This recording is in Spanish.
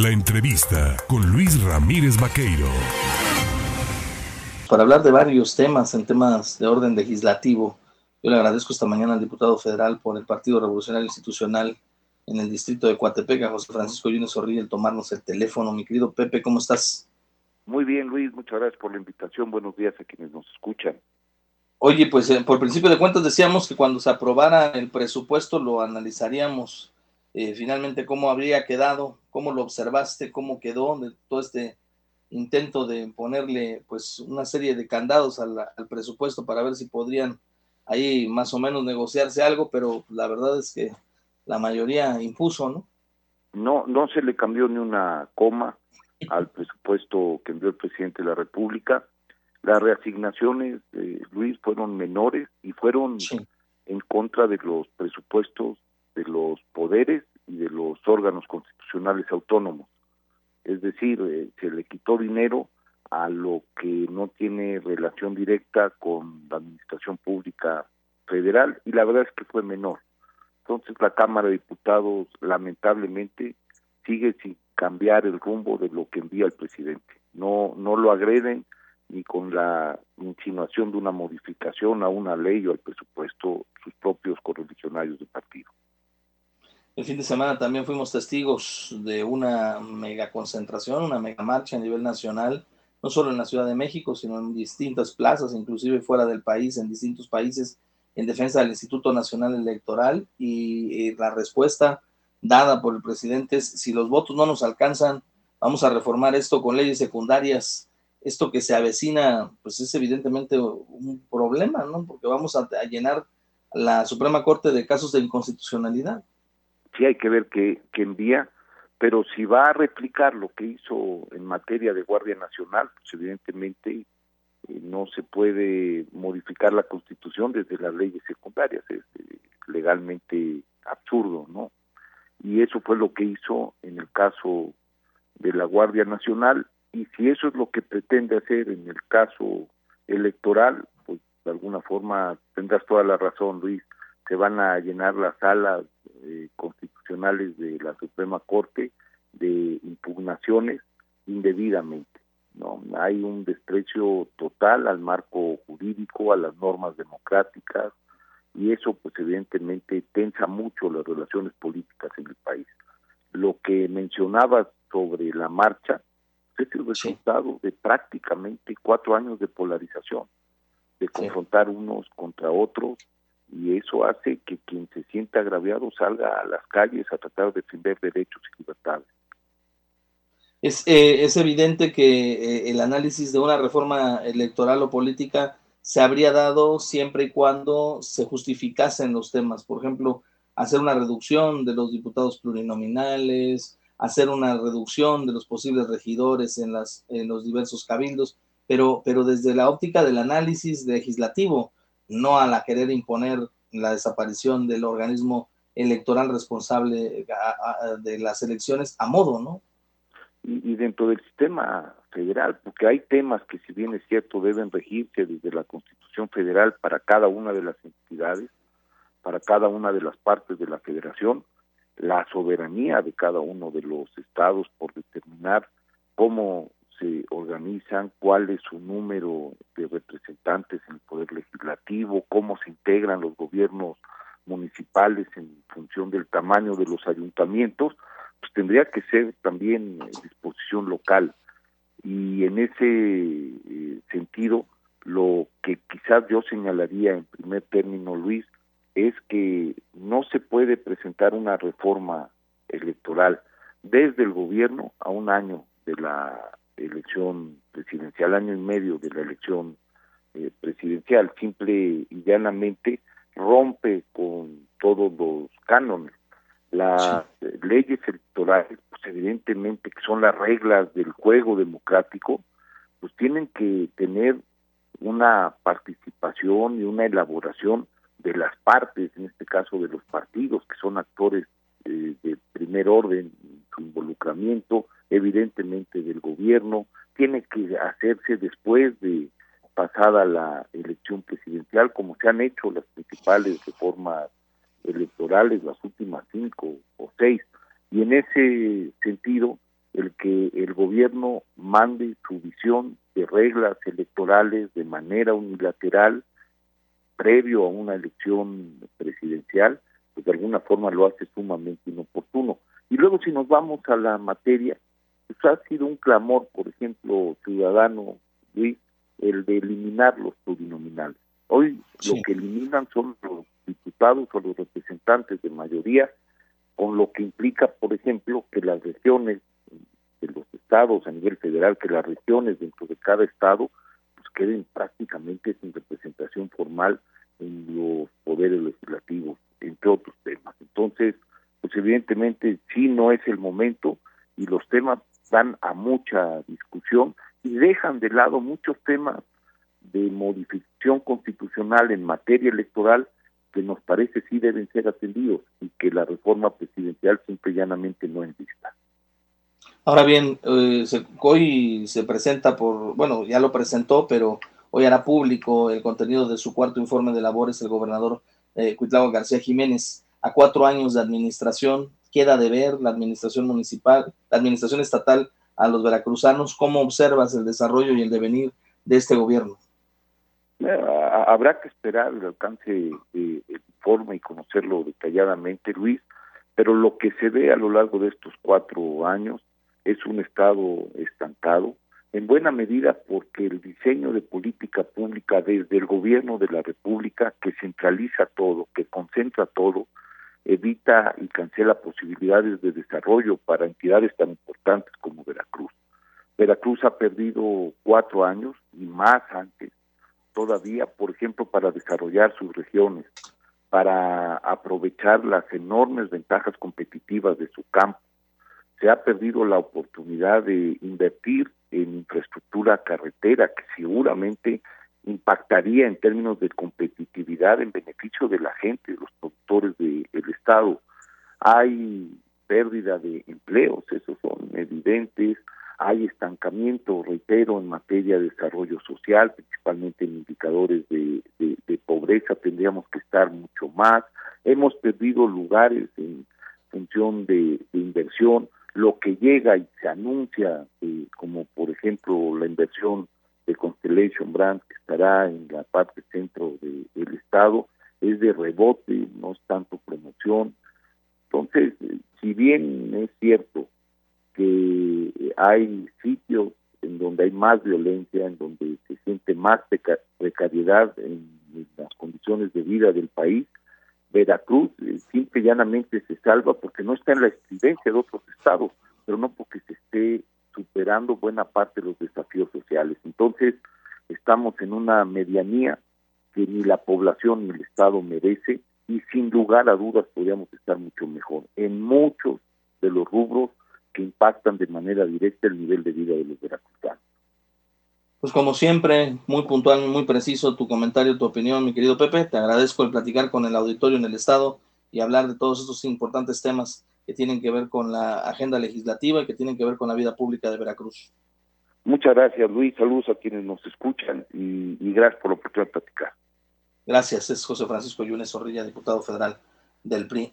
La entrevista con Luis Ramírez Vaqueiro. Para hablar de varios temas en temas de orden legislativo, yo le agradezco esta mañana al diputado federal por el Partido Revolucionario Institucional en el distrito de Coatepec, a José Francisco Yunes Orri, el tomarnos el teléfono. Mi querido Pepe, ¿cómo estás? Muy bien, Luis, muchas gracias por la invitación. Buenos días a quienes nos escuchan. Oye, pues eh, por principio de cuentas decíamos que cuando se aprobara el presupuesto lo analizaríamos eh, finalmente cómo habría quedado, cómo lo observaste, cómo quedó de todo este intento de ponerle pues una serie de candados al, presupuesto para ver si podrían ahí más o menos negociarse algo, pero la verdad es que la mayoría impuso, ¿no? No, no se le cambió ni una coma al presupuesto que envió el presidente de la República las reasignaciones, de Luis, fueron menores y fueron en contra de los presupuestos de los poderes y de los órganos constitucionales autónomos. Es decir, eh, se le quitó dinero a lo que no tiene relación directa con la administración pública federal y la verdad es que fue menor. Entonces la Cámara de Diputados lamentablemente sigue sin cambiar el rumbo de lo que envía el presidente. No no lo agreden, ni con la insinuación de una modificación a una ley o al presupuesto sus propios correligionarios del partido. El fin de semana también fuimos testigos de una mega concentración, una mega marcha a nivel nacional, no solo en la Ciudad de México, sino en distintas plazas, inclusive fuera del país, en distintos países, en defensa del Instituto Nacional Electoral. Y, y la respuesta dada por el presidente es, si los votos no nos alcanzan, vamos a reformar esto con leyes secundarias esto que se avecina, pues es evidentemente un problema, ¿no? Porque vamos a, llenar la Suprema Corte de casos de inconstitucionalidad. Sí, hay que ver qué, envía, pero si va a replicar lo que hizo en materia de Guardia Nacional, pues evidentemente eh, no se puede modificar la Constitución desde las leyes secundarias, es eh, legalmente absurdo, ¿no? Y eso fue lo que hizo en el caso de la Guardia Nacional y si eso es lo que pretende hacer en el caso electoral, pues de alguna forma tendrás toda la razón, Luis, se van a llenar las salas eh, constitucionales de la Suprema Corte de impugnaciones indebidamente. No, hay un desprecio total al marco jurídico, a las normas democráticas y eso pues evidentemente tensa mucho las relaciones políticas en el país. Lo que mencionabas sobre la marcha, es el resultado de prácticamente cuatro años de polarización, de confrontar unos contra otros, y eso hace que quien se sienta agraviado salga a las calles a tratar de defender derechos y libertades. Es, eh, es evidente que eh, el análisis de una reforma electoral o política se habría dado siempre y cuando se justificasen los temas. Por ejemplo, hacer una reducción de los diputados plurinominales, hacer una reducción de los posibles regidores en, las, en los diversos cabildos, pero, pero desde la óptica del análisis legislativo, no a la querer imponer la desaparición del organismo electoral responsable de las elecciones a modo, ¿no? Y, dentro del sistema federal, porque hay temas que si bien es cierto deben regirse desde la Constitución Federal para cada una de las entidades, para cada una de las partes de la federación, la soberanía de cada uno de los estados por determinar cómo se organizan, cuál es su número de representantes en el poder legislativo, cómo se integran los gobiernos municipales en función del tamaño de los ayuntamientos, pues tendría que ser también disposición local. Y en ese eh, sentido, lo que quizás yo señalaría en primer término, Luis, es que no se puede presentar una reforma electoral desde el gobierno a un año de la elección presidencial, año y medio de la elección eh, presidencial, simple y llanamente rompe con todos los cánones. Las leyes electorales, pues evidentemente que son las reglas del juego democrático, pues tienen que tener una participación y una elaboración de las partes, en este caso de los partidos, que son actores eh, de primer orden, involucramiento, evidentemente del gobierno, tiene que hacerse después de pasada la elección presidencial, como se han hecho las principales reformas electorales, las últimas cinco o seis. Y en ese sentido, gobierno mande su visión de reglas electorales de manera unilateral previo a una elección presidencial, pues de alguna forma lo hace sumamente inoportuno. Luego si nos vamos a la materia, pues ha sido un clamor, por ejemplo, ciudadano, Luis, el de eliminar los plurinominales. Hoy lo que eliminan son los diputados o los representantes de mayoría, con lo que implica, por ejemplo, que las regiones de los estados a nivel federal, que las regiones dentro de cada estado, pues queden prácticamente sin representación formal en los poderes legislativos, entre otros temas. Entonces, pues evidentemente sí no es el momento y los temas dan a mucha discusión y dejan de lado muchos temas de modificación constitucional en materia electoral que nos parece sí deben ser atendidos y que la reforma presidencial simple y llanamente no vista. Ahora bien, eh, hoy se presenta por, bueno, ya lo presentó, pero hoy hará público el contenido de su cuarto informe de labores el gobernador eh, García Jiménez. A cuatro años de administración, queda de ver la administración municipal, la administración estatal a los veracruzanos. ¿Cómo observas el desarrollo y el devenir de este gobierno? Eh, habrá que esperar el alcance del informe y conocerlo detalladamente, Luis, pero lo que se ve a lo largo de estos cuatro años es un Estado estancado, en buena medida porque el diseño de política pública desde el gobierno de la República, que centraliza todo, que concentra todo, evita y cancela posibilidades de desarrollo para entidades tan importantes como Veracruz. Veracruz ha perdido cuatro años y más antes todavía, por ejemplo, para desarrollar sus regiones, para aprovechar las enormes ventajas competitivas de su campo. Se ha perdido la oportunidad de invertir en infraestructura carretera que seguramente impactaría en términos de competitividad en beneficio de la gente, de los productores del Estado. Hay pérdida de empleos, esos son evidentes, hay estancamiento, reitero, en materia de desarrollo social, principalmente en indicadores de, pobreza, tendríamos que estar mucho más, hemos perdido lugares en función de, inversión, lo que llega y se anuncia, eh, como por ejemplo la inversión de Constellation Brand que estará en la parte centro del estado es de rebote, no es tanto promoción. Entonces, si bien es cierto que hay sitios en donde hay más violencia, en donde se siente más precariedad en las condiciones de vida del país, Veracruz eh, simple y llanamente se salva porque no está en la estridencia de otros estados, pero no porque se esté superando buena parte de los desafíos sociales. Entonces, estamos en una medianía que ni la población ni el Estado merece y sin lugar a dudas podríamos estar mucho mejor en muchos de los rubros que impactan de manera directa el nivel de vida de los veracruzanos. Pues como siempre, muy puntual, muy preciso tu comentario, tu opinión, mi querido Pepe. Te agradezco el platicar con el auditorio en el Estado y hablar de todos estos importantes temas que tienen que ver con la agenda legislativa y que tienen que ver con la vida pública de Veracruz. Muchas gracias, Luis. Saludos a quienes nos escuchan y, gracias por la oportunidad de platicar. Gracias. Es José Francisco Yunes Zorrilla, diputado federal del PRI